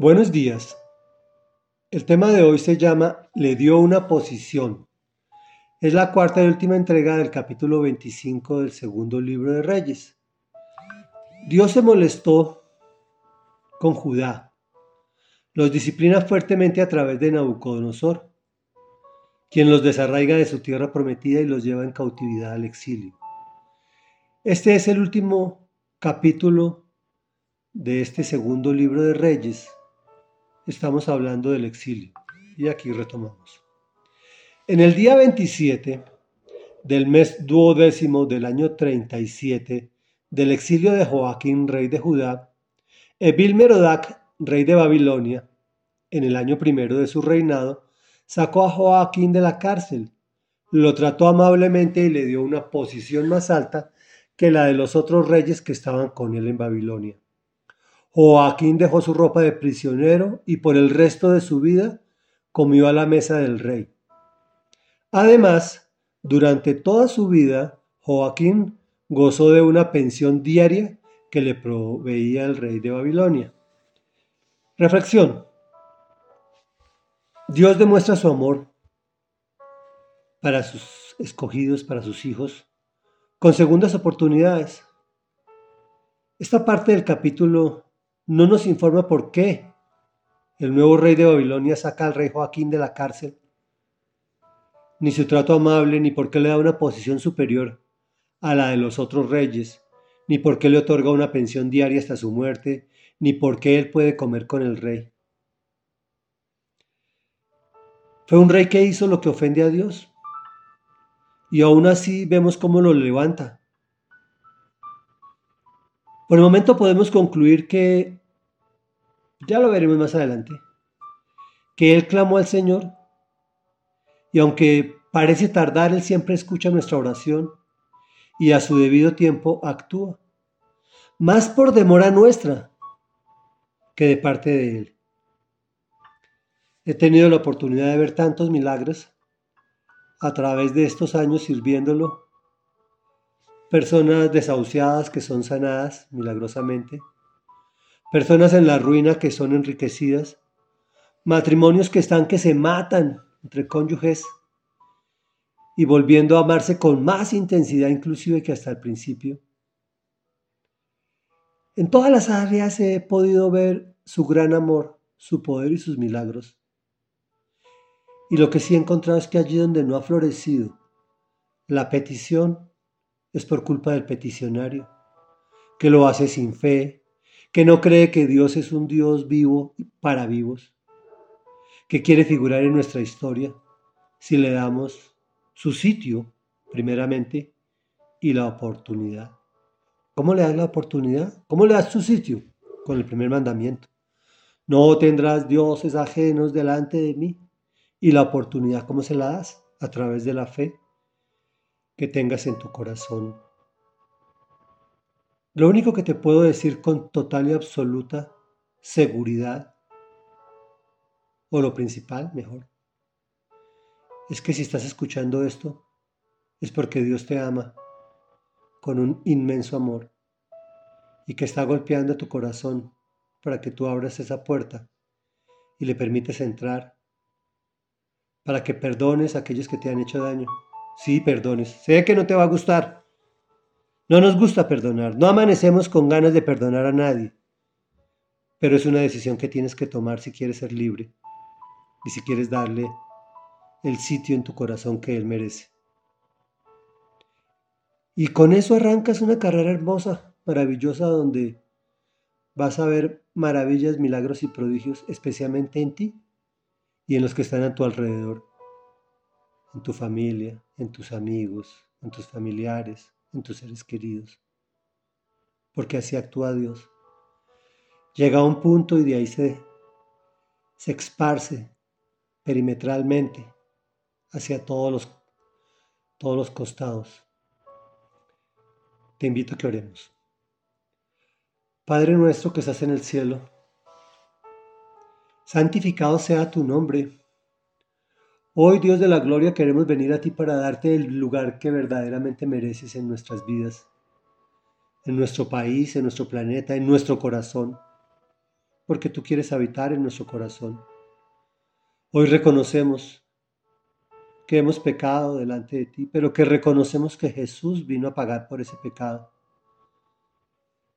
Buenos días. El tema de hoy se llama Le dio una posición. Es la cuarta y última entrega del capítulo 25 del segundo libro de Reyes. Dios se molestó con Judá. Los disciplina fuertemente a través de Nabucodonosor, quien los desarraiga de su tierra prometida y los lleva en cautividad al exilio. Este es el último capítulo de este segundo libro de Reyes estamos hablando del exilio. Y aquí retomamos. En el día 27 del mes duodécimo del año 37 del exilio de Joaquín, rey de Judá, Evil Merodac, rey de Babilonia, en el año primero de su reinado, sacó a Joaquín de la cárcel, lo trató amablemente y le dio una posición más alta que la de los otros reyes que estaban con él en Babilonia. Joaquín dejó su ropa de prisionero y por el resto de su vida comió a la mesa del rey. Además, durante toda su vida, Joaquín gozó de una pensión diaria que le proveía el rey de Babilonia. Reflexión. Dios demuestra su amor para sus escogidos, para sus hijos, con segundas oportunidades. Esta parte del capítulo no nos informa por qué el nuevo rey de Babilonia saca al rey Joaquín de la cárcel, ni su trato amable, ni por qué le da una posición superior a la de los otros reyes, ni por qué le otorga una pensión diaria hasta su muerte, ni por qué él puede comer con el rey. Fue un rey que hizo lo que ofende a Dios. Y aún así vemos cómo lo levanta. Por el momento podemos concluir que ya lo veremos más adelante, que Él clamó al Señor y aunque parece tardar, Él siempre escucha nuestra oración y a su debido tiempo actúa, más por demora nuestra que de parte de Él. He tenido la oportunidad de ver tantos milagros a través de estos años sirviéndolo, personas desahuciadas que son sanadas milagrosamente, personas en la ruina que son enriquecidas, matrimonios que están que se matan entre cónyuges y volviendo a amarse con más intensidad inclusive que hasta el principio. En todas las áreas he podido ver su gran amor, su poder y sus milagros. Y lo que sí he encontrado es que allí donde no ha florecido la petición es por culpa del peticionario, que lo hace sin fe, que no cree que Dios es un Dios vivo para vivos, que quiere figurar en nuestra historia si le damos su sitio, primeramente, y la oportunidad. ¿Cómo le das la oportunidad? ¿Cómo le das su sitio? Con el primer mandamiento. No tendrás dioses ajenos delante de mí. Y la oportunidad, ¿cómo se la das? A través de la fe que tengas en tu corazón lo único que te puedo decir con total y absoluta seguridad, o lo principal, mejor, es que si estás escuchando esto, es porque Dios te ama con un inmenso amor y que está golpeando tu corazón para que tú abras esa puerta y le permites entrar, para que perdones a aquellos que te han hecho daño. Sí, perdones. Sé que no te va a gustar, no nos gusta perdonar, no amanecemos con ganas de perdonar a nadie, pero es una decisión que tienes que tomar si quieres ser libre y si quieres darle el sitio en tu corazón que Él merece. Y con eso arrancas una carrera hermosa, maravillosa, donde vas a ver maravillas, milagros y prodigios, especialmente en ti y en los que están a tu alrededor, en tu familia, en tus amigos, en tus familiares, en tus seres queridos. Porque así actúa Dios. Llega a un punto y de ahí se, se esparce perimetralmente hacia todos los, todos los costados. Te invito a que oremos. Padre nuestro que estás en el cielo, santificado sea tu nombre Hoy, Dios de la Gloria, queremos venir a ti para darte el lugar que verdaderamente mereces en nuestras vidas, en nuestro país, en nuestro planeta, en nuestro corazón. porque tú quieres habitar en nuestro corazón. Hoy reconocemos que hemos pecado delante de ti, pero que reconocemos que Jesús vino a pagar por ese pecado,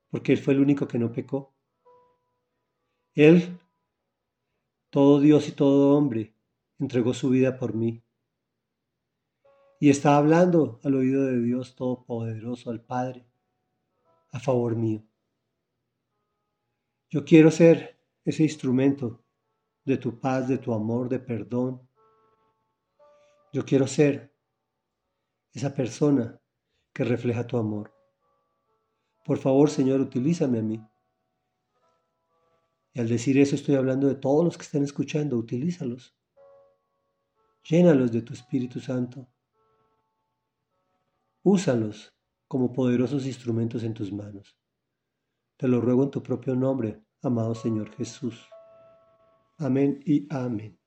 porque Él fue el único que no pecó. Él, todo Dios y todo hombre, entregó su vida por mí. Y está hablando al oído de Dios Todopoderoso, al Padre, a favor mío. Yo quiero ser ese instrumento de tu paz, de tu amor, de perdón. Yo quiero ser esa persona que refleja tu amor. Por favor, Señor, utilízame a mí. Y al decir eso estoy hablando de todos los que están escuchando, utilízalos. Llénalos de tu Espíritu Santo. Úsalos como poderosos instrumentos en tus manos. Te lo ruego en tu propio nombre, amado Señor Jesús. Amén y amén.